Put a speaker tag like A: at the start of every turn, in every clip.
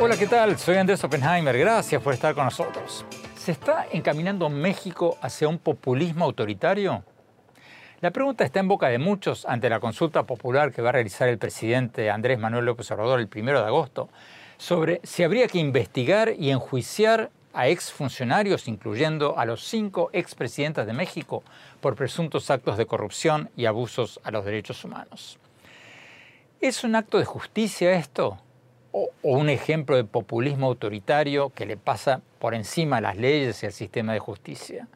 A: Hola, ¿qué tal? Soy Andrés Oppenheimer. Gracias por estar con nosotros. ¿Se está encaminando México hacia un populismo autoritario? La pregunta está en boca de muchos ante la consulta popular que va a realizar el presidente Andrés Manuel López Obrador el primero de agosto sobre si habría que investigar y enjuiciar a exfuncionarios, incluyendo a los cinco expresidentes de México, por presuntos actos de corrupción y abusos a los derechos humanos. ¿Es un acto de justicia esto? ¿O, un ejemplo de populismo autoritario que le pasa por encima a las leyes y al sistema de justicia?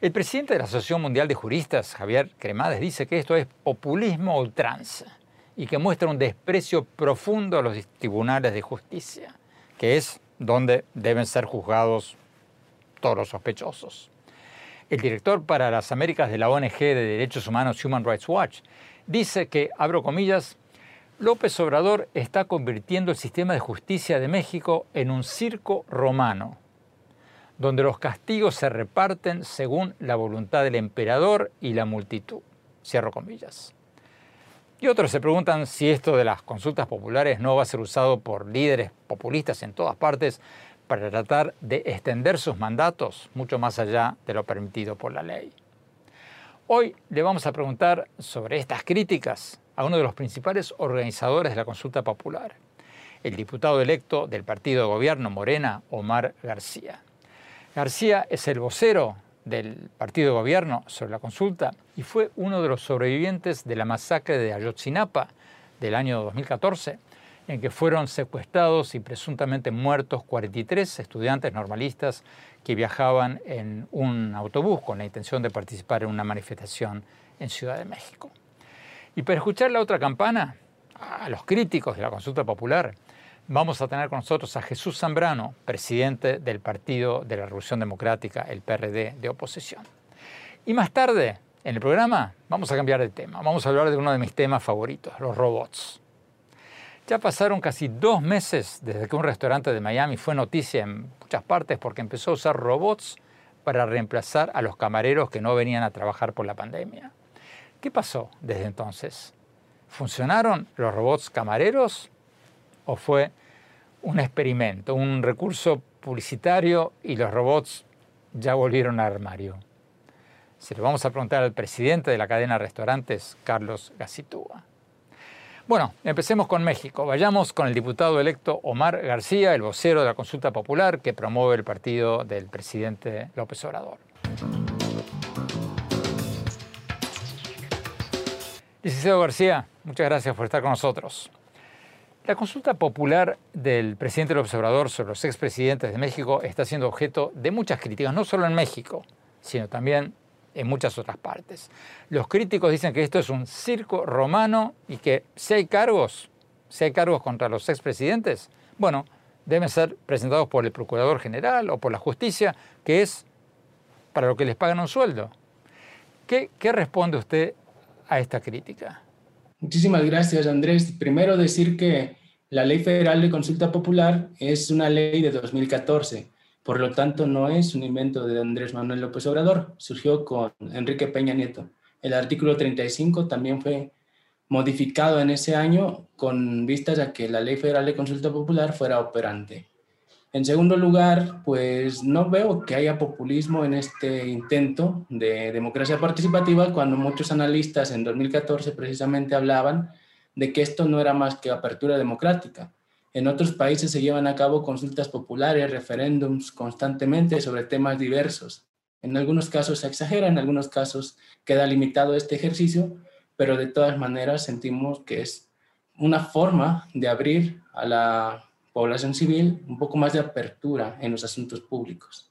A: El presidente de la Asociación Mundial de Juristas, Javier Cremades, dice que esto es populismo ultranza y que muestra un desprecio profundo a los tribunales de justicia, que es donde deben ser juzgados todos los sospechosos. El director para las Américas de la ONG de Derechos Humanos Human Rights Watch dice que, abro comillas, López Obrador está convirtiendo el sistema de justicia de México en un circo romano donde los castigos se reparten según la voluntad del emperador y la multitud. Cierro comillas. Y otros se preguntan si esto de las consultas populares no va a ser usado por líderes populistas en todas partes para tratar de extender sus mandatos mucho más allá de lo permitido por la ley. Hoy le vamos a preguntar sobre estas críticas a uno de los principales organizadores de la consulta popular, el diputado electo del partido de gobierno Morena, Omar García. García es el vocero del partido de gobierno sobre la consulta y fue uno de los sobrevivientes de la masacre de Ayotzinapa del año 2014, en que fueron secuestrados y presuntamente muertos 43 estudiantes normalistas que viajaban en un autobús con la intención de participar en una manifestación en Ciudad de México. Y para escuchar la otra campana, a los críticos de la consulta popular, vamos a tener con nosotros a Jesús Zambrano, presidente del Partido de la Revolución Democrática, el PRD de oposición. Y más tarde, en el programa, vamos a cambiar de tema. Vamos a hablar de uno de mis temas favoritos, los robots. Ya pasaron casi dos meses desde que un restaurante de Miami fue noticia en muchas partes porque empezó a usar robots para reemplazar a los camareros que no venían a trabajar por la pandemia. ¿Qué pasó desde entonces? ¿Funcionaron los robots camareros o fue un experimento, un recurso publicitario y los robots ya volvieron al armario. Se lo vamos a preguntar al presidente de la cadena de restaurantes, Carlos Gacitúa. Bueno, empecemos con México. Vayamos con el diputado electo Omar García, el vocero de la consulta popular que promueve el partido del presidente López Obrador. Licenciado García, muchas gracias por estar con nosotros. La consulta popular del presidente del observador sobre los expresidentes de México está siendo objeto de muchas críticas, no solo en México, sino también en muchas otras partes. Los críticos dicen que esto es un circo romano y que si hay cargos, si hay cargos contra los expresidentes, bueno, deben ser presentados por el Procurador General o por la justicia, que es para lo que les pagan un sueldo. ¿Qué, qué responde usted a esta crítica?
B: Muchísimas gracias, Andrés. Primero decir que la Ley Federal de Consulta Popular es una ley de 2014, por lo tanto no es un invento de Andrés Manuel López Obrador, surgió con Enrique Peña Nieto. El artículo 35 también fue modificado en ese año con vistas a que la Ley Federal de Consulta Popular fuera operante. En segundo lugar, pues no veo que haya populismo en este intento de democracia participativa cuando muchos analistas en 2014 precisamente hablaban de que esto no era más que apertura democrática. En otros países se llevan a cabo consultas populares, referéndums constantemente sobre temas diversos. En algunos casos se exagera, en algunos casos queda limitado este ejercicio, pero de todas maneras sentimos que es una forma de abrir a la población civil un poco más de apertura en los asuntos públicos.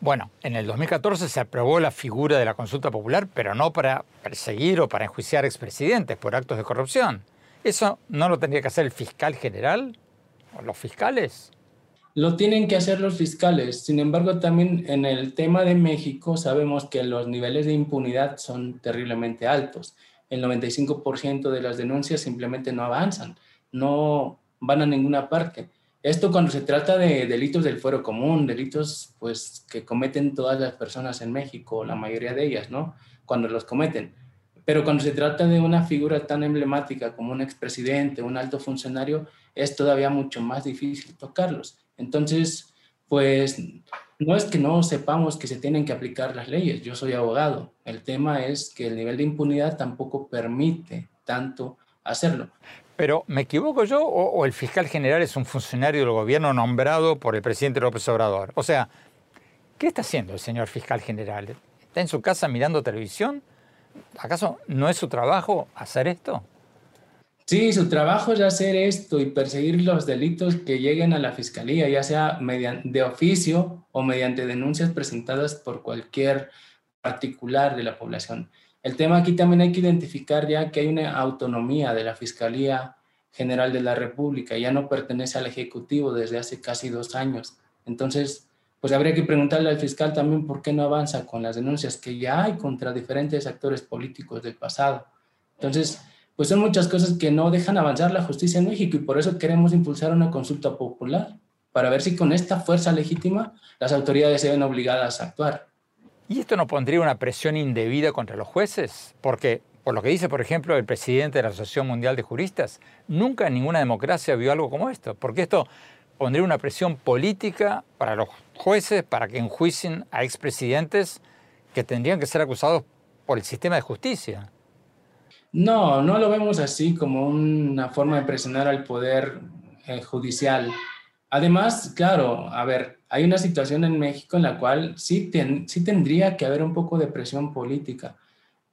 A: Bueno, en el 2014 se aprobó la figura de la consulta popular, pero no para perseguir o para enjuiciar expresidentes por actos de corrupción. ¿Eso no lo tendría que hacer el fiscal general o los fiscales?
B: Lo tienen que hacer los fiscales. Sin embargo, también en el tema de México sabemos que los niveles de impunidad son terriblemente altos. El 95% de las denuncias simplemente no avanzan, no van a ninguna parte. Esto cuando se trata de delitos del fuero común, delitos pues que cometen todas las personas en México, la mayoría de ellas, ¿no? Cuando los cometen. Pero cuando se trata de una figura tan emblemática como un expresidente, un alto funcionario, es todavía mucho más difícil tocarlos. Entonces, pues no es que no sepamos que se tienen que aplicar las leyes, yo soy abogado. El tema es que el nivel de impunidad tampoco permite tanto hacerlo.
A: Pero, ¿me equivoco yo o, el fiscal general es un funcionario del gobierno nombrado por el presidente López Obrador? O sea, ¿qué está haciendo el señor fiscal general? ¿Está en su casa mirando televisión? ¿Acaso no es su trabajo hacer esto?
B: Sí, su trabajo es hacer esto y perseguir los delitos que lleguen a la fiscalía, ya sea mediante, de oficio o mediante denuncias presentadas por cualquier particular de la población. El tema aquí también hay que identificar ya que hay una autonomía de la Fiscalía General de la República, ya no pertenece al Ejecutivo desde hace casi dos años. Entonces, pues habría que preguntarle al fiscal también por qué no avanza con las denuncias que ya hay contra diferentes actores políticos del pasado. Entonces, pues son muchas cosas que no dejan avanzar la justicia en México y por eso queremos impulsar una consulta popular para ver si con esta fuerza legítima las autoridades se ven obligadas a actuar.
A: ¿Y esto no pondría una presión indebida contra los jueces? Porque, por lo que dice, por ejemplo, el presidente de la Asociación Mundial de Juristas, nunca en ninguna democracia vio algo como esto, porque esto pondría una presión política para los jueces para que enjuicien a expresidentes que tendrían que ser acusados por el sistema de justicia.
B: No, no lo vemos así como una forma de presionar al poder eh, judicial. Además, claro, a ver, hay una situación en México en la cual sí, sí tendría que haber un poco de presión política,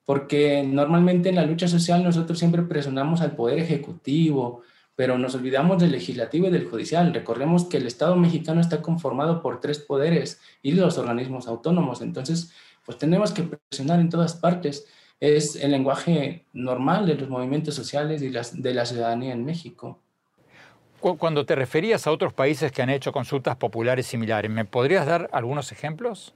B: porque normalmente en la lucha social nosotros siempre presionamos al poder ejecutivo, pero nos olvidamos del legislativo y del judicial. Recordemos que el Estado mexicano está conformado por tres poderes y los organismos autónomos, entonces, pues tenemos que presionar en todas partes. Es el lenguaje normal de los movimientos sociales y de la ciudadanía en México.
A: Cuando te referías a otros países que han hecho consultas populares similares, ¿me podrías dar algunos ejemplos?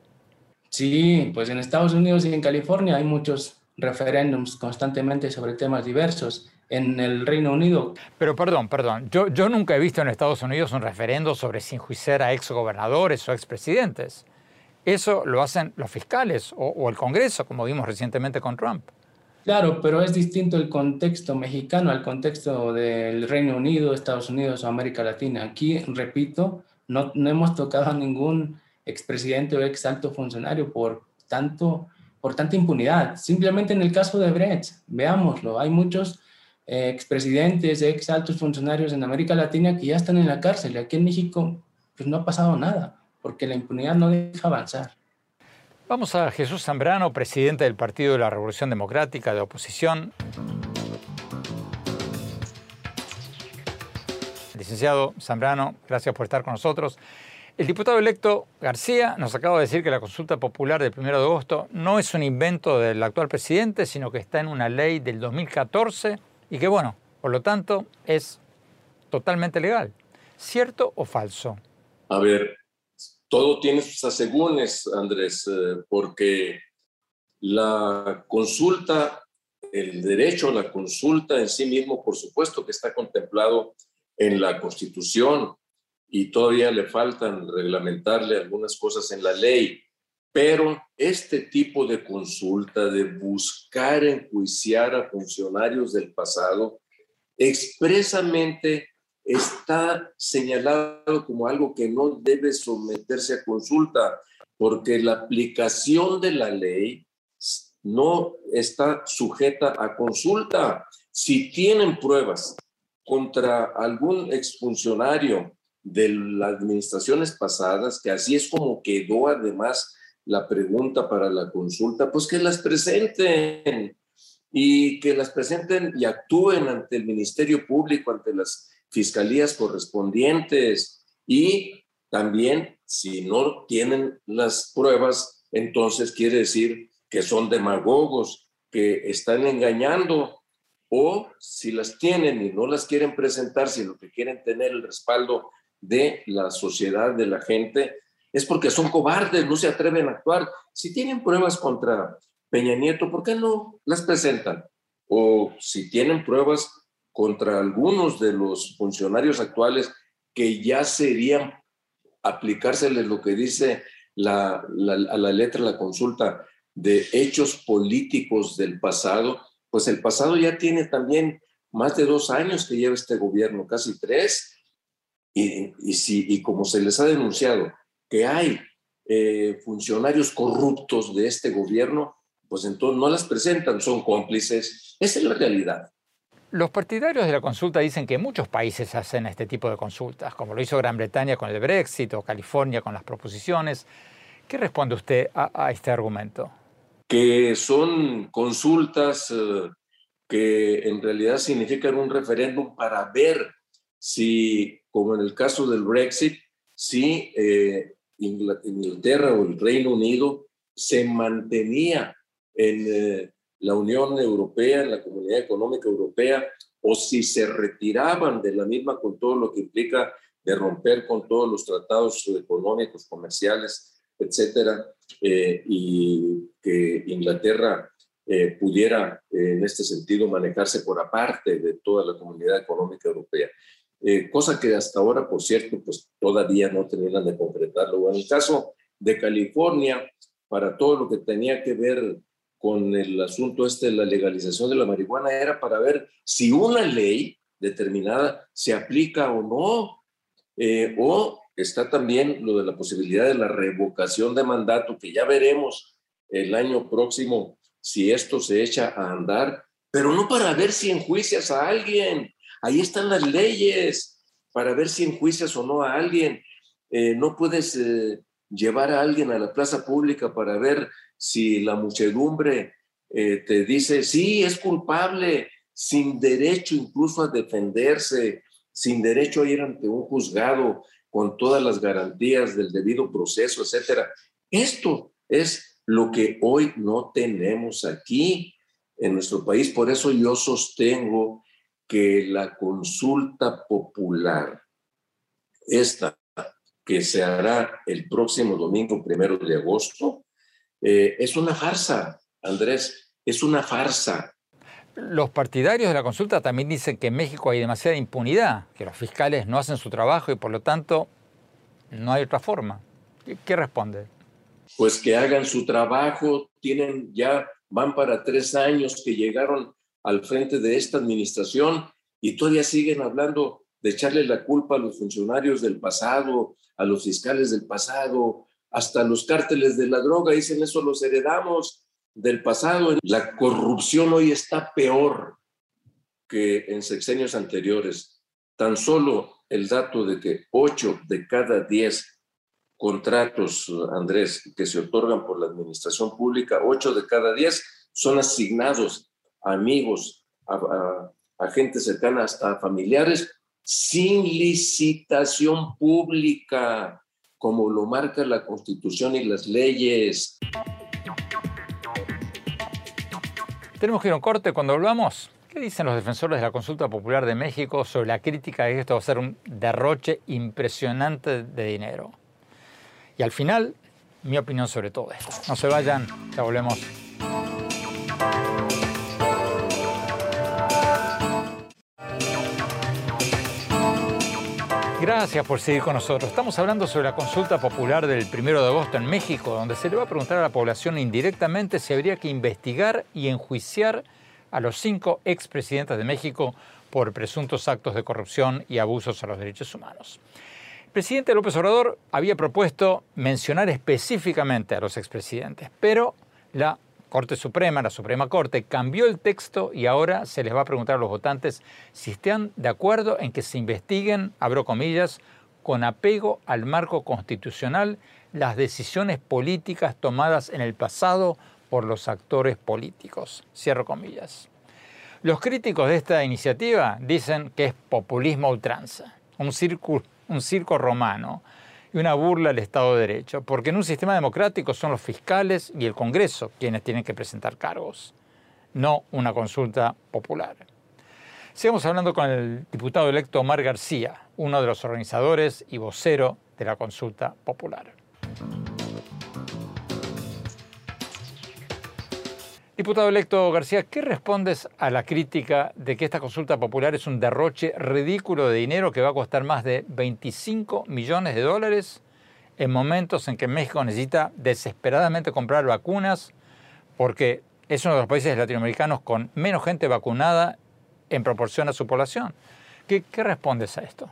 B: Sí, pues en Estados Unidos y en California hay muchos referéndums constantemente sobre temas diversos. En el Reino Unido.
A: Pero perdón, perdón, yo, yo nunca he visto en Estados Unidos un referendo sobre si enjuiciar a exgobernadores o expresidentes. Eso lo hacen los fiscales o el Congreso, como vimos recientemente con Trump.
B: Claro, pero es distinto el contexto mexicano al contexto del Reino Unido, Estados Unidos o América Latina. Aquí, repito, no, hemos tocado a ningún expresidente o ex alto funcionario por, tanto, por tanta impunidad. Simplemente en el caso de Brecht, veámoslo, hay muchos eh, expresidentes, ex altos funcionarios en América Latina que ya están en la cárcel aquí en México pues no ha pasado nada, porque la impunidad no deja avanzar.
A: Vamos a Jesús Zambrano, presidente del Partido de la Revolución Democrática de oposición. Licenciado Zambrano, gracias por estar con nosotros. El diputado electo García nos acaba de decir que la consulta popular del 1 de agosto no es un invento del actual presidente, sino que está en una ley del 2014 y que, bueno, por lo tanto, es totalmente legal. ¿Cierto o falso?
C: A ver, todo tiene sus asegúnes, Andrés, eh, porque la consulta, el derecho a la consulta en sí mismo, por supuesto que está contemplado en la Constitución y todavía le faltan reglamentarle algunas cosas en la ley, pero este tipo de consulta, de buscar enjuiciar a funcionarios del pasado, expresamente está señalado como algo que no debe someterse a consulta, porque la aplicación de la ley no está sujeta a consulta. Si tienen pruebas contra algún exfuncionario de las administraciones pasadas, que así es como quedó además la pregunta para la consulta, pues que las presenten y que las presenten y actúen ante el Ministerio Público, ante las fiscalías correspondientes y también si no tienen las pruebas, entonces quiere decir que son demagogos, que están engañando, o si las tienen y no las quieren presentar, sino que quieren tener el respaldo de la sociedad, de la gente, es porque son cobardes, no se atreven a actuar. Si tienen pruebas contra Peña Nieto, ¿por qué no las presentan? O si tienen pruebas contra algunos de los funcionarios actuales que ya serían aplicárseles lo que dice la, a la letra la consulta de hechos políticos del pasado, pues el pasado ya tiene también más de dos años que lleva este gobierno, casi tres, y, y, si, y como se les ha denunciado que hay eh, funcionarios corruptos de este gobierno, pues entonces no las presentan, son cómplices. Esa es la realidad.
A: Los partidarios de la consulta dicen que muchos países hacen este tipo de consultas, como lo hizo Gran Bretaña con el Brexit o California con las proposiciones. ¿Qué responde usted a, este argumento?
C: Que son consultas eh, que en realidad significan un referéndum para ver si, como en el caso del Brexit, si eh, Inglaterra o el Reino Unido se mantenía en eh, la Unión Europea, en la Comunidad Económica Europea, o si se retiraban de la misma con todo lo que implica de romper con todos los tratados económicos, comerciales, etcétera, eh, y que Inglaterra eh, pudiera en este sentido manejarse por aparte de toda la comunidad económica europea. cosa que hasta ahora, por cierto, pues todavía no terminan de concretarlo. En el caso de California, para todo lo que tenía que ver con el asunto este de la legalización de la marihuana era para ver si una ley determinada se aplica o no. Eh, o está también lo de la posibilidad de la revocación de mandato, que ya veremos el año próximo si esto se echa a andar, pero no para ver si enjuicias a alguien. Ahí están las leyes para ver si enjuicias o no a alguien. Eh, no puedes eh, llevar a alguien a la plaza pública para ver si la muchedumbre eh, te dice, sí, es culpable, sin derecho incluso a defenderse, sin derecho a ir ante un juzgado con todas las garantías del debido proceso, etcétera. Esto es lo que hoy no tenemos aquí en nuestro país. Por eso yo sostengo que la consulta popular, esta que se hará el próximo domingo primero de agosto, eh, es una farsa, Andrés, es una farsa.
A: Los partidarios de la consulta también dicen que en México hay demasiada impunidad, que los fiscales no hacen su trabajo y por lo tanto no hay otra forma. ¿Qué, responde?
C: Pues que hagan su trabajo, tienen ya, van para tres años que llegaron al frente de esta administración y todavía siguen hablando de echarle la culpa a los funcionarios del pasado, a los fiscales del pasado, hasta los cárteles de la droga, dicen eso los heredamos del pasado. La corrupción hoy está peor que en sexenios anteriores. Tan solo el dato de que 8 de cada 10 contratos, Andrés, que se otorgan por la administración pública, 8 de cada 10 son asignados a amigos, a, a gente cercana, hasta familiares, sin licitación pública como lo marca la Constitución y las leyes.
A: Tenemos que ir a un corte cuando volvamos. ¿Qué dicen los defensores de la consulta popular de México sobre la crítica de que esto va a ser un derroche impresionante de dinero? Y al final, mi opinión sobre todo esto. No se vayan, ya volvemos. Gracias por seguir con nosotros. Estamos hablando sobre la consulta popular del 1 de agosto en México, donde se le va a preguntar a la población indirectamente si habría que investigar y enjuiciar a los cinco expresidentes de México por presuntos actos de corrupción y abusos a los derechos humanos. El presidente López Obrador había propuesto mencionar específicamente a los expresidentes, pero la Corte Suprema, la Suprema Corte, cambió el texto y ahora se les va a preguntar a los votantes si están de acuerdo en que se investiguen, abro comillas, con apego al marco constitucional las decisiones políticas tomadas en el pasado por los actores políticos. Cierro comillas. Los críticos de esta iniciativa dicen que es populismo ultranza, un, un circo romano y una burla al Estado de Derecho, porque en un sistema democrático son los fiscales y el Congreso quienes tienen que presentar cargos, no una consulta popular. Sigamos hablando con el diputado electo Omar García, uno de los organizadores y vocero de la consulta popular. Diputado electo García, ¿qué respondes a la crítica de que esta consulta popular es un derroche ridículo de dinero que va a costar más de 25 millones de dólares en momentos en que México necesita desesperadamente comprar vacunas porque es uno de los países latinoamericanos con menos gente vacunada en proporción a su población? ¿Qué, respondes a esto?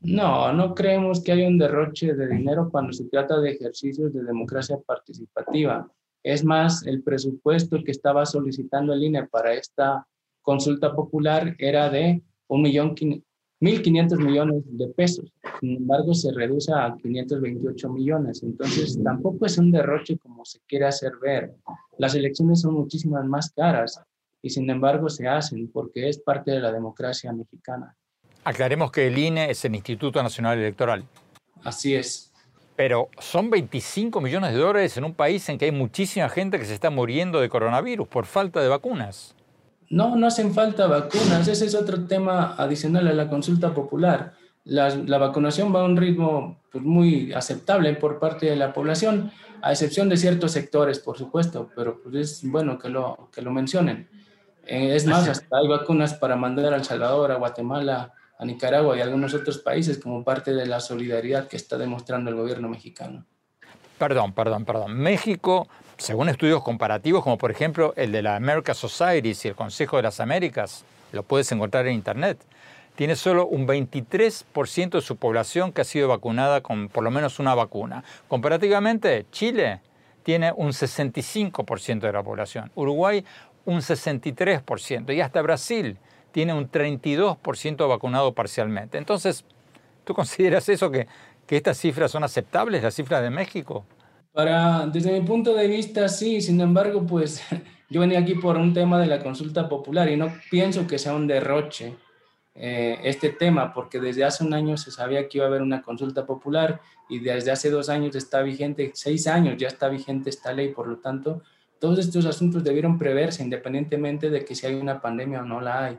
B: No, no creemos que haya un derroche de dinero cuando se trata de ejercicios de democracia participativa. Es más, el presupuesto que estaba solicitando el INE para esta consulta popular era de 1.500 millones de pesos. Sin embargo, se reduce a 528 millones. Entonces, tampoco es un derroche como se quiere hacer ver. Las elecciones son muchísimas más caras y sin embargo se hacen porque es parte de la democracia mexicana.
A: Aclaremos que el INE es el Instituto Nacional Electoral.
B: Así es.
A: Pero son 25 millones de dólares en un país en que hay muchísima gente que se está muriendo de coronavirus por falta de vacunas.
B: No, no hacen falta vacunas. Ese es otro tema adicional a la consulta popular. La, vacunación va a un ritmo pues, muy aceptable por parte de la población, a excepción de ciertos sectores, por supuesto, pero pues, es bueno que lo, que lo mencionen. Eh, es más, hasta hay vacunas para mandar a El Salvador, a Guatemala, a Nicaragua y a algunos otros países como parte de la solidaridad que está demostrando el gobierno mexicano.
A: Perdón, perdón, perdón. México, según estudios comparativos, como por ejemplo el de la American Society y el Consejo de las Américas, lo puedes encontrar en Internet, tiene solo un 23% de su población que ha sido vacunada con por lo menos una vacuna. Comparativamente, Chile tiene un 65% de la población, Uruguay un 63% y hasta Brasil tiene un 32% vacunado parcialmente. Entonces, ¿tú consideras eso que, que estas cifras son aceptables, las cifras de México?
B: Para, desde mi punto de vista, sí. Sin embargo, pues yo venía aquí por un tema de la consulta popular y no pienso que sea un derroche eh, este tema, porque desde hace un año se sabía que iba a haber una consulta popular y desde hace dos años está vigente, seis años ya está vigente esta ley, por lo tanto, todos estos asuntos debieron preverse independientemente de que si hay una pandemia o no la hay.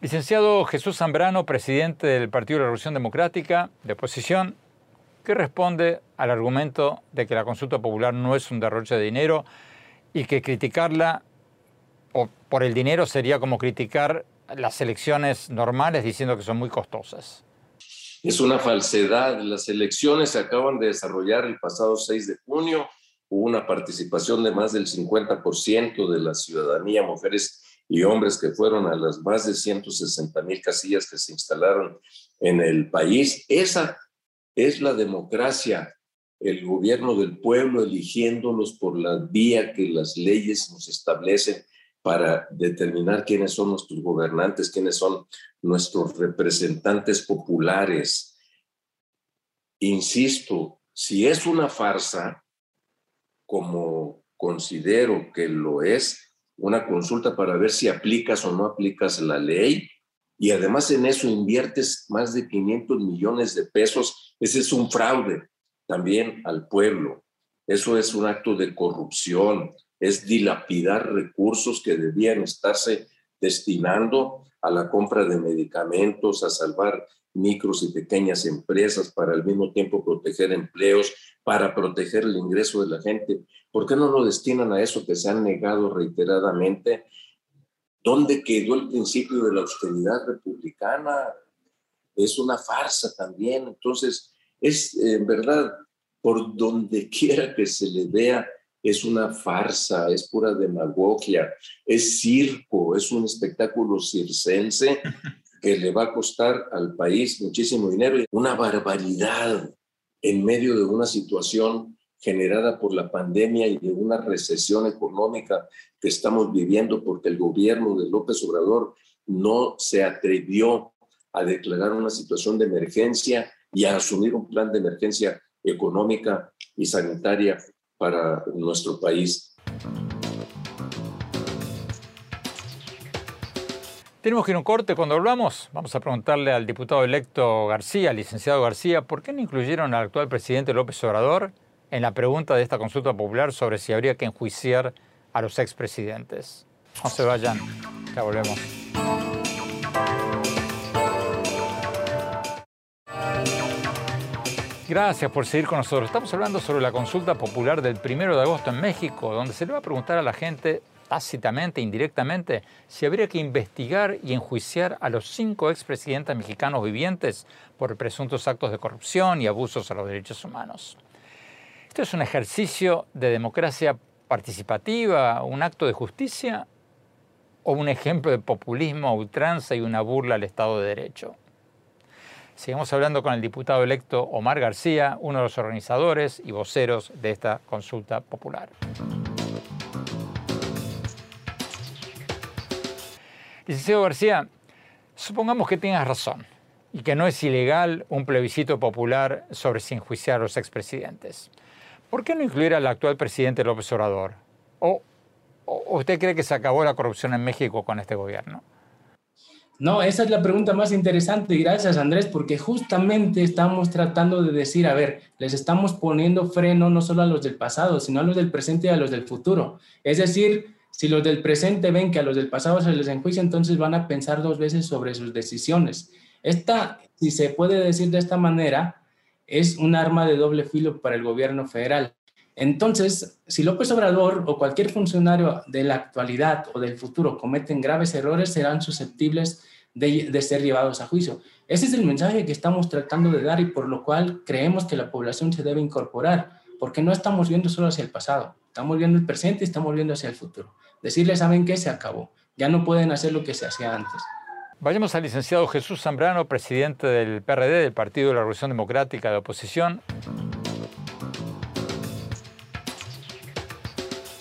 A: Licenciado Jesús Zambrano, presidente del Partido de la Revolución Democrática, de oposición, ¿qué responde al argumento de que la consulta popular no es un derroche de dinero y que criticarla o por el dinero sería como criticar las elecciones normales diciendo que son muy costosas?
C: Es una falsedad. Las elecciones se acaban de desarrollar el pasado 6 de junio una participación de más del 50% de la ciudadanía, mujeres y hombres que fueron a las más de 160 mil casillas que se instalaron en el país. Esa es la democracia, el gobierno del pueblo eligiéndolos por la vía que las leyes nos establecen para determinar quiénes son nuestros gobernantes, quiénes son nuestros representantes populares. Insisto, si es una farsa, como considero que lo es, una consulta para ver si aplicas o no aplicas la ley y además en eso inviertes más de 500 millones de pesos, ese es un fraude también al pueblo. Eso es un acto de corrupción, es dilapidar recursos que debían estarse destinando a la compra de medicamentos, a salvar micros y pequeñas empresas, para al mismo tiempo proteger empleos, para proteger el ingreso de la gente. ¿Por qué no lo destinan a eso que se han negado reiteradamente? ¿Dónde quedó el principio de la austeridad republicana? Es una farsa también. Entonces, es en verdad, por donde quiera que se le vea, es una farsa, es pura demagogia, es circo, es un espectáculo circense que le va a costar al país muchísimo dinero, una barbaridad en medio de una situación generada por la pandemia y de una recesión económica que estamos viviendo porque el gobierno de López Obrador no se atrevió a declarar una situación de emergencia y a asumir un plan de emergencia económica y sanitaria para nuestro país.
A: Tenemos que ir a un corte. Cuando hablamos, vamos a preguntarle al diputado electo García, licenciado García, ¿por qué no incluyeron al actual presidente López Obrador en la pregunta de esta consulta popular sobre si habría que enjuiciar a los expresidentes? No se vayan, ya volvemos. Gracias por seguir con nosotros. Estamos hablando sobre la consulta popular del 1 de agosto en México, donde se le va a preguntar a la gente tácitamente, indirectamente, si habría que investigar y enjuiciar a los cinco expresidentes mexicanos vivientes por presuntos actos de corrupción y abusos a los derechos humanos. ¿Esto es un ejercicio de democracia participativa, un acto de justicia o un ejemplo de populismo a ultranza y una burla al Estado de Derecho? Seguimos hablando con el diputado electo Omar García, uno de los organizadores y voceros de esta consulta popular. Licenciado García, supongamos que tengas razón y que no es ilegal un plebiscito popular sobre si enjuiciar a los expresidentes. ¿Por qué no incluir al actual presidente López Obrador? ¿O, ¿O usted cree que se acabó la corrupción en México con este gobierno?
B: No, esa es la pregunta más interesante. Gracias, Andrés, porque justamente estamos tratando de decir, a ver, les estamos poniendo freno no solo a los del pasado, sino a los del presente y a los del futuro. Es decir, si los del presente ven que a los del pasado se les enjuicia, entonces van a pensar dos veces sobre sus decisiones. Esta, si se puede decir de esta manera, es un arma de doble filo para el gobierno federal. Entonces, si López Obrador o cualquier funcionario de la actualidad o del futuro cometen graves errores, serán susceptibles de, ser llevados a juicio. Ese es el mensaje que estamos tratando de dar y por lo cual creemos que la población se debe incorporar, porque no estamos viendo solo hacia el pasado, estamos viendo el presente y estamos viendo hacia el futuro. Decirles, ¿saben qué? Se acabó. Ya no pueden hacer lo que se hacía antes.
A: Vayamos al licenciado Jesús Zambrano, presidente del PRD, del Partido de la Revolución Democrática de Oposición.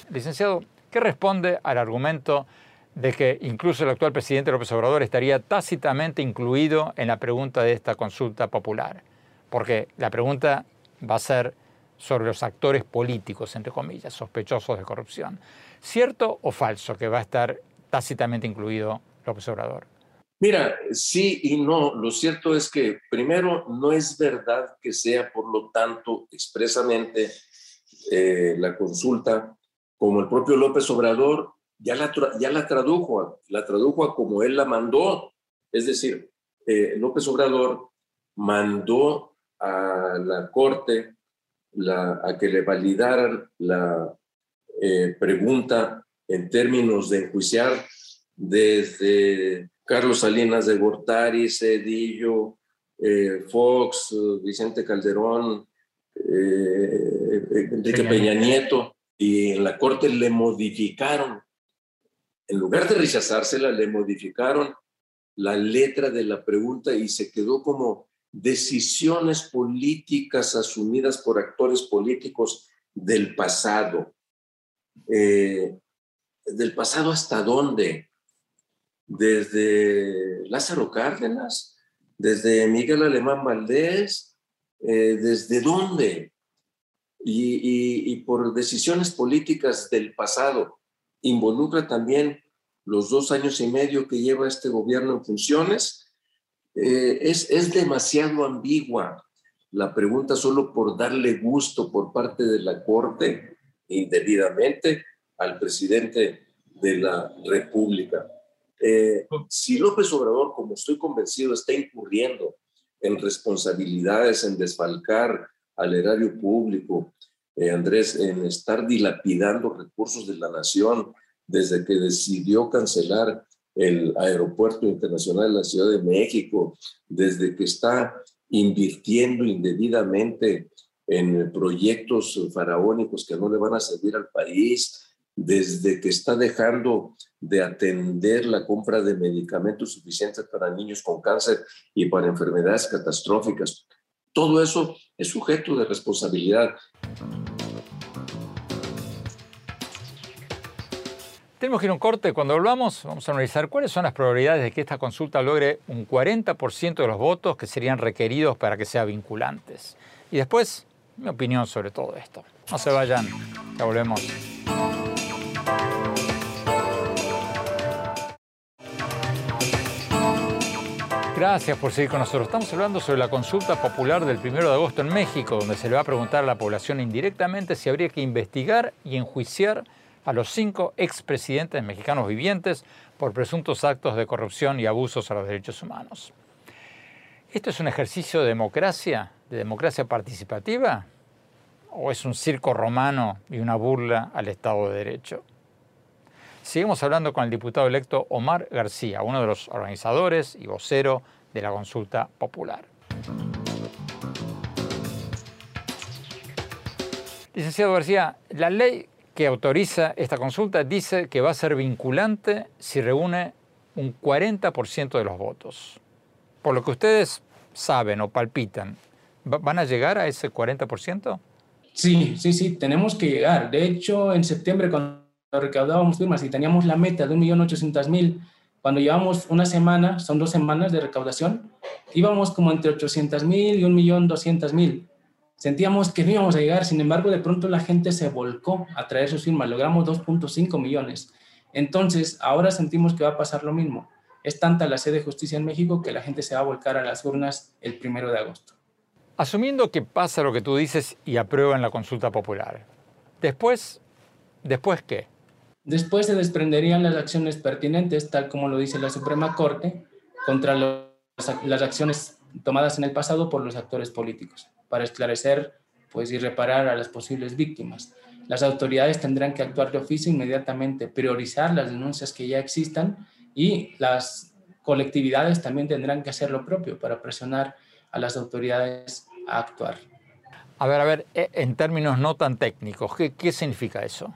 A: Licenciado, ¿qué responde al argumento de que incluso el actual presidente López Obrador estaría tácitamente incluido en la pregunta de esta consulta popular? Porque la pregunta va a ser sobre los actores políticos, entre comillas, sospechosos de corrupción. ¿Cierto o falso que va a estar tácitamente incluido López Obrador?
C: Mira, sí y no. Lo cierto es que, primero, no es verdad que sea, por lo tanto, expresamente eh, la consulta como el propio López Obrador ya la, ya la tradujo, la tradujo como él la mandó. Es decir, eh, López Obrador mandó a la Corte la, a que le validaran la eh, pregunta en términos de enjuiciar desde Carlos Salinas de Gortari, Cedillo, eh, Fox, Vicente Calderón, Enrique Peña Nieto, y en la corte le modificaron, en lugar de rechazársela, le modificaron la letra de la pregunta y se quedó como decisiones políticas asumidas por actores políticos del pasado. Eh, ¿Del pasado hasta dónde? Desde Lázaro Cárdenas, desde Miguel Alemán Valdés, eh, ¿desde dónde? y, por decisiones políticas del pasado. Involucra también los dos años y medio que lleva este gobierno en funciones. Eh, es, es demasiado ambigua la pregunta solo por darle gusto por parte de la Corte indebidamente al presidente de la República. Eh, si López Obrador, como estoy convencido, está incurriendo en responsabilidades, en desfalcar al erario público, eh, Andrés, en estar dilapidando recursos de la nación desde que decidió cancelar el aeropuerto internacional de la Ciudad de México, desde que está invirtiendo indebidamente en proyectos faraónicos que no le van a servir al país, desde que está dejando de atender la compra de medicamentos suficientes para niños con cáncer y para enfermedades catastróficas. Todo eso es sujeto de responsabilidad.
A: Tenemos que ir a un corte. Cuando volvamos, vamos a analizar cuáles son las probabilidades de que esta consulta logre un 40% de los votos que serían requeridos para que sea vinculantes. Y después, mi opinión sobre todo esto. No se vayan, ya volvemos. Gracias por seguir con nosotros. Estamos hablando sobre la consulta popular del 1 de agosto en México, donde se le va a preguntar a la población indirectamente si habría que investigar y enjuiciar a los cinco expresidentes mexicanos vivientes por presuntos actos de corrupción y abusos a los derechos humanos. ¿Esto es un ejercicio de democracia, de democracia participativa? ¿O es un circo romano y una burla al Estado de Derecho? Seguimos hablando con el diputado electo Omar García, uno de los organizadores y vocero de la consulta popular. Licenciado García, la ley que autoriza esta consulta dice que va a ser vinculante si reúne un 40% de los votos. Por lo que ustedes saben o palpitan, ¿van a llegar a ese 40%?
B: Sí, sí, sí, tenemos que llegar. De hecho, en septiembre, cuando recaudábamos firmas y teníamos la meta de 1.800.000, cuando llevamos una semana, son dos semanas de recaudación, íbamos como entre 800.000 y 1.200.000. Sentíamos que no íbamos a llegar, sin embargo, de pronto la gente se volcó a traer sus firmas, logramos 2.5 millones. Entonces, ahora sentimos que va a pasar lo mismo. Es tanta la sed de justicia en México que la gente se va a volcar a las urnas el primero de agosto.
A: Asumiendo que pasa lo que tú dices y aprueban la consulta popular, después, ¿después qué?
B: Después se desprenderían las acciones pertinentes, tal como lo dice la Suprema Corte, contra las acciones tomadas en el pasado por los actores políticos, para esclarecer pues, y reparar a las posibles víctimas. Las autoridades tendrán que actuar de oficio inmediatamente, priorizar las denuncias que ya existan y las colectividades también tendrán que hacer lo propio para presionar a las autoridades a actuar.
A: A ver, a ver, eh, en términos no tan técnicos, ¿qué, qué significa eso?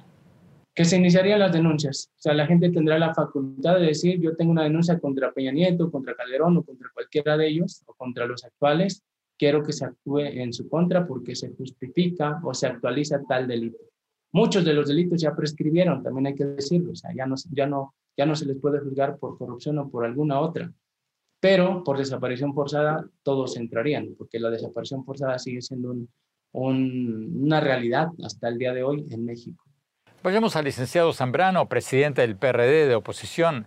B: que se iniciarían las denuncias. O sea, la gente tendrá la facultad de decir, yo tengo una denuncia contra Peña Nieto, contra Calderón o contra cualquiera de ellos, o contra los actuales, quiero que se actúe en su contra porque se justifica o se actualiza tal delito. Muchos de los delitos ya prescribieron, también hay que decirlo, o sea, ya no, ya no, ya no se les puede juzgar por corrupción o por alguna otra. Pero por desaparición forzada todos entrarían, porque la desaparición forzada sigue siendo una realidad hasta el día de hoy en México.
A: Vayamos al licenciado Zambrano, presidente del PRD de oposición.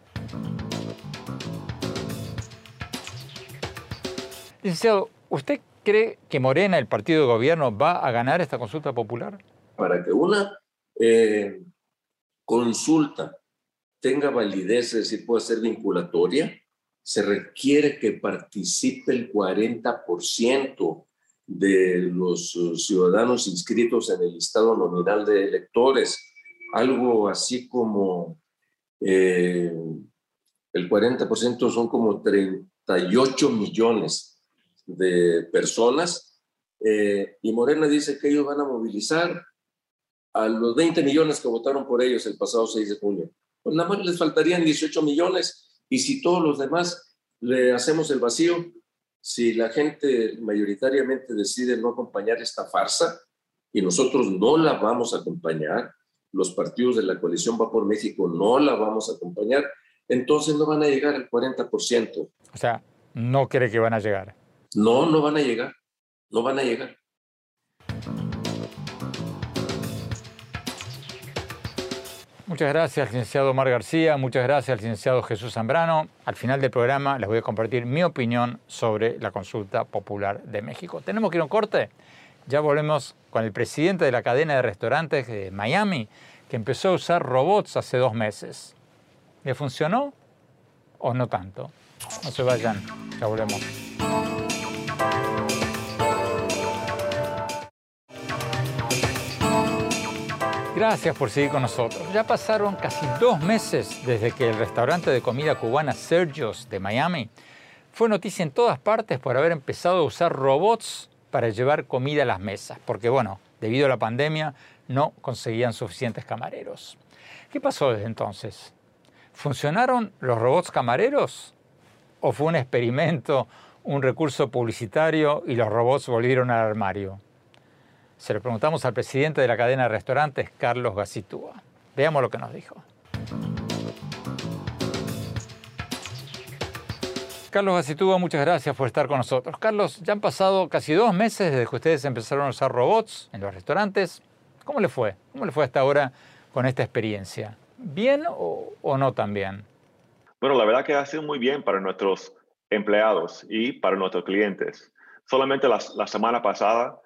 A: Licenciado, ¿usted cree que Morena, el partido de gobierno, va a ganar esta consulta popular?
C: Para que una eh, consulta tenga validez, es decir, pueda ser vinculatoria, se requiere que participe el 40% de los ciudadanos inscritos en el listado nominal de electores algo así como eh, el 40% son como 38 millones de personas eh, y Morena dice que ellos van a movilizar a los 20 millones que votaron por ellos el pasado 6 de junio. Pues nada más les faltarían 18 millones y si todos los demás le hacemos el vacío, si la gente mayoritariamente decide no acompañar esta farsa y nosotros no la vamos a acompañar, los partidos de la coalición Va por México no la vamos a acompañar, entonces no van a llegar al 40%.
A: O sea, no cree que van a llegar.
C: No, no van a llegar, no van a llegar.
A: Muchas gracias, licenciado Omar García. Muchas gracias, licenciado Jesús Zambrano. Al final del programa les voy a compartir mi opinión sobre la consulta popular de México. ¿Tenemos que ir a un corte? Ya volvemos con el presidente de la cadena de restaurantes de Miami, que empezó a usar robots hace dos meses. ¿Le funcionó o no tanto? No se vayan, ya volvemos. Gracias por seguir con nosotros. Ya pasaron casi dos meses desde que el restaurante de comida cubana Sergio's de Miami fue noticia en todas partes por haber empezado a usar robots para llevar comida a las mesas, porque bueno, debido a la pandemia no conseguían suficientes camareros. ¿Qué pasó desde entonces? ¿Funcionaron los robots camareros? ¿O fue un experimento, un recurso publicitario y los robots volvieron al armario? Se lo preguntamos al presidente de la cadena de restaurantes, Carlos Gacitúa. Veamos lo que nos dijo. Carlos Gacitúa, muchas gracias por estar con nosotros. Carlos, ya han pasado casi dos meses desde que ustedes empezaron a usar robots en los restaurantes. ¿Cómo le fue? ¿Cómo le fue hasta ahora con esta experiencia? ¿Bien o, no tan bien?
D: Bueno, la verdad que ha sido muy bien para nuestros empleados y para nuestros clientes. Solamente la, semana pasada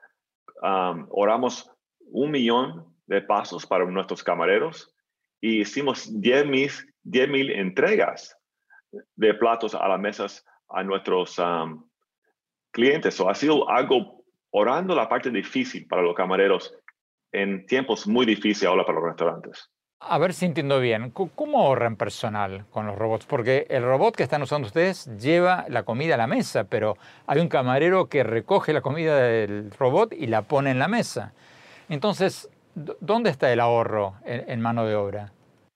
D: oramos un millón de pasos para nuestros camareros y hicimos 10 mil, entregas de platos a las mesas a nuestros clientes. O ha sido algo orando la parte difícil para los camareros en tiempos muy difíciles ahora para los restaurantes.
A: A ver si entiendo bien, ¿cómo ahorran personal con los robots? Porque el robot que están usando ustedes lleva la comida a la mesa, pero hay un camarero que recoge la comida del robot y la pone en la mesa. Entonces, ¿dónde está el ahorro en, mano de obra?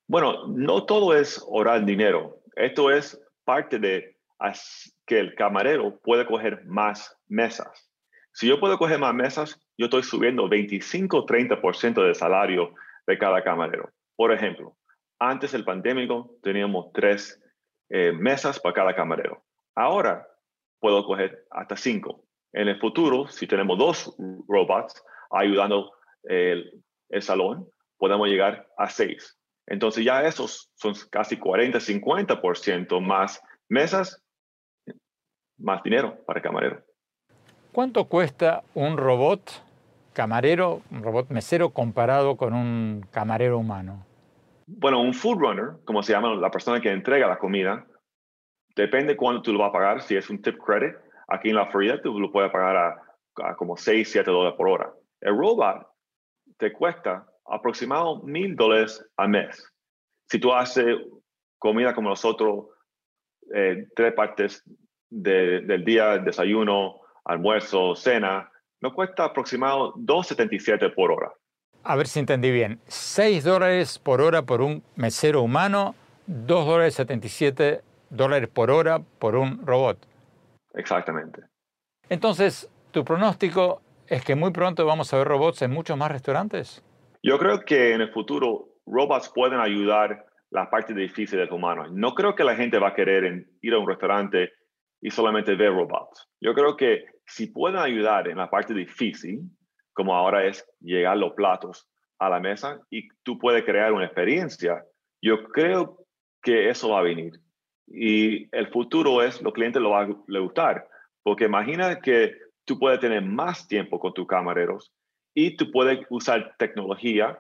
D: Bueno, no todo es ahorrar dinero. Esto es parte de que el camarero puede coger más mesas. Si yo puedo coger más mesas, yo estoy subiendo 25-30% del salario de cada camarero. Por ejemplo, antes del pandémico teníamos tres eh, mesas para cada camarero. Ahora puedo coger hasta cinco. En el futuro, si tenemos dos robots ayudando el, el salón, podemos llegar a seis. Entonces ya esos son casi 40-50% más mesas, más dinero para el camarero.
A: ¿Cuánto cuesta un robot camarero, un robot mesero comparado con un camarero humano?
D: Bueno, un food runner, como se llama la persona que entrega la comida, depende cuánto tú lo vas a pagar. Si es un tip credit, aquí en la Florida tú lo puedes pagar a, como 6, 7 dólares por hora. El robot te cuesta aproximadamente mil dólares al mes. Si tú haces comida como nosotros, eh, tres partes del día, desayuno, almuerzo, cena, nos cuesta aproximadamente 2,77 por hora.
A: A ver si entendí bien. 6 dólares por hora por un mesero humano, 2 dólares 77 dólares por hora por un robot.
D: Exactamente.
A: Entonces, ¿tu pronóstico es que muy pronto vamos a ver robots en muchos más restaurantes?
D: Yo creo que en el futuro robots pueden ayudar la parte difícil del humano. No creo que la gente va a querer ir a un restaurante y solamente ver robots. Yo creo que si pueden ayudar en la parte difícil, como ahora es llegar los platos a la mesa y tú puedes crear una experiencia, yo creo que eso va a venir. Y el futuro es, los clientes lo van a gustar, porque imagina que tú puedes tener más tiempo con tus camareros y tú puedes usar tecnología,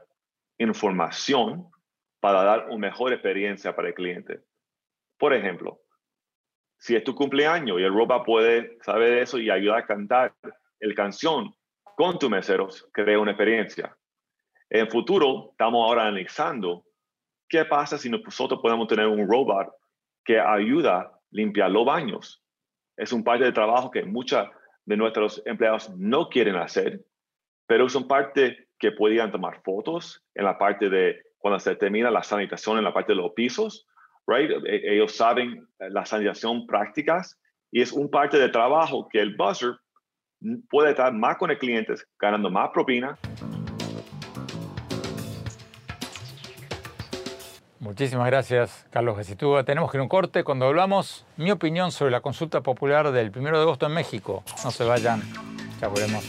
D: información para dar una mejor experiencia para el cliente. Por ejemplo, si es tu cumpleaños y el robot puede saber eso y ayudar a cantar el canción con tus meseros, crea una experiencia. En futuro, estamos ahora analizando qué pasa si nosotros podemos tener un robot que ayuda a limpiar los baños. Es un parte de trabajo que muchos de nuestros empleados no quieren hacer, pero es un parte que podrían tomar fotos en la parte de cuando se termina la sanitación en la parte de los pisos right? E, ellos saben la sanitización prácticas y es un parte de trabajo que el buzzer puede estar más con el cliente, ganando más propina.
A: Muchísimas gracias, Carlos Gesitúa. Tenemos que ir un corte. Cuando hablamos, mi opinión sobre la consulta popular del 1 de agosto en México. No se vayan, ya volvemos.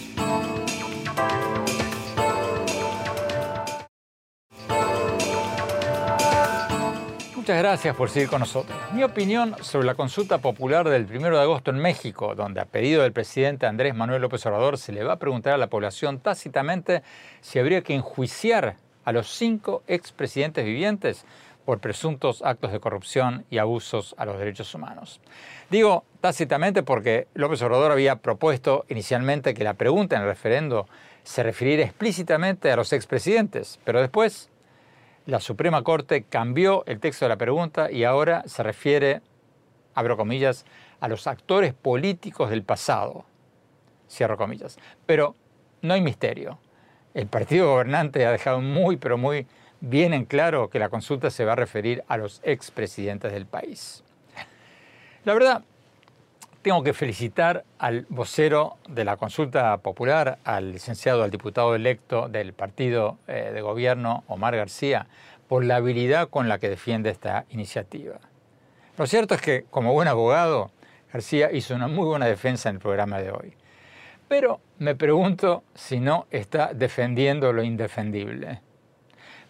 A: Muchas gracias por seguir con nosotros. Mi opinión sobre la consulta popular del 1 de agosto en México, donde a pedido del presidente Andrés Manuel López Obrador se le va a preguntar a la población tácitamente si habría que enjuiciar a los cinco expresidentes vivientes por presuntos actos de corrupción y abusos a los derechos humanos. Digo tácitamente porque López Obrador había propuesto inicialmente que la pregunta en el referendo se refiriera explícitamente a los expresidentes, pero después la Suprema Corte cambió el texto de la pregunta y ahora se refiere, abro comillas, a los actores políticos del pasado, cierro comillas. Pero no hay misterio. El partido gobernante ha dejado muy, pero muy bien en claro que la consulta se va a referir a los expresidentes del país. La verdad, tengo que felicitar al vocero de la consulta popular, al licenciado, al diputado electo del partido eh, de gobierno, Omar García, por la habilidad con la que defiende esta iniciativa. Lo cierto es que, como buen abogado, García hizo una muy buena defensa en el programa de hoy. Pero me pregunto si no está defendiendo lo indefendible.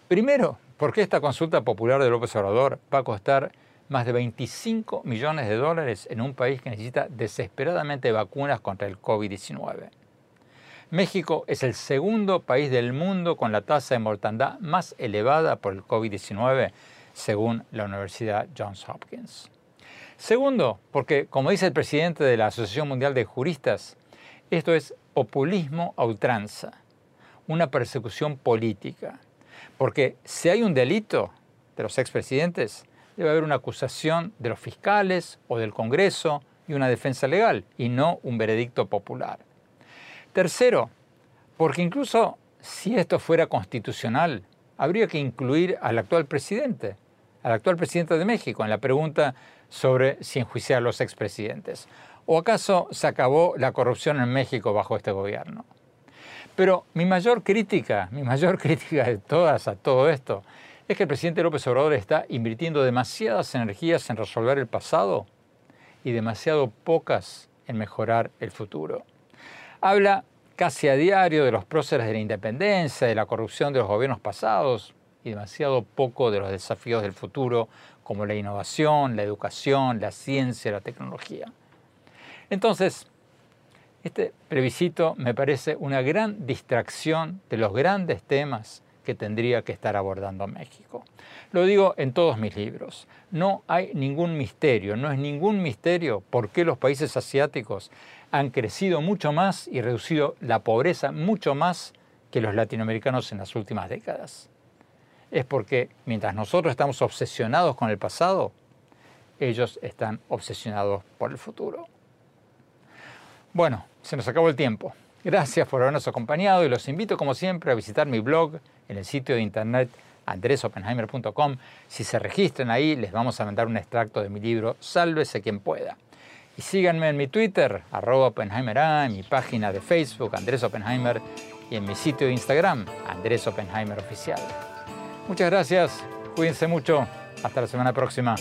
A: Primero, porque esta consulta popular de López Obrador va a costar más de 25 millones de dólares en un país que necesita desesperadamente vacunas contra el COVID-19. México es el segundo país del mundo con la tasa de mortandad más elevada por el COVID-19, según la Universidad Johns Hopkins. Segundo, porque, como dice el presidente de la Asociación Mundial de Juristas, esto es populismo a ultranza, una persecución política. Porque si hay un delito de los expresidentes, debe haber una acusación de los fiscales o del Congreso y una defensa legal, y no un veredicto popular. Tercero, porque incluso si esto fuera constitucional, habría que incluir al actual presidente, al actual presidente de México, en la pregunta sobre si enjuiciar a los expresidentes. ¿O acaso se acabó la corrupción en México bajo este gobierno? Pero mi mayor crítica, mi mayor crítica de todas a todo esto, es que el presidente López Obrador está invirtiendo demasiadas energías en resolver el pasado y demasiado pocas en mejorar el futuro. Habla casi a diario de los próceres de la independencia, de la corrupción de los gobiernos pasados y demasiado poco de los desafíos del futuro como la innovación, la educación, la ciencia, la tecnología. Entonces, este plebiscito me parece una gran distracción de los grandes temas que tendría que estar abordando México. Lo digo en todos mis libros. No hay ningún misterio, no es ningún misterio por qué los países asiáticos han crecido mucho más y reducido la pobreza mucho más que los latinoamericanos en las últimas décadas. Es porque mientras nosotros estamos obsesionados con el pasado, ellos están obsesionados por el futuro. Bueno, se nos acabó el tiempo. Gracias por habernos acompañado y los invito como siempre a visitar mi blog en el sitio de internet andresopenheimer.com. Si se registran ahí, les vamos a mandar un extracto de mi libro Sálvese quien pueda. Y síganme en mi Twitter, arroba Oppenheimer en mi página de Facebook, Andrés Oppenheimer, y en mi sitio de Instagram, Andrés Oppenheimer Oficial. Muchas gracias, cuídense mucho, hasta la semana próxima.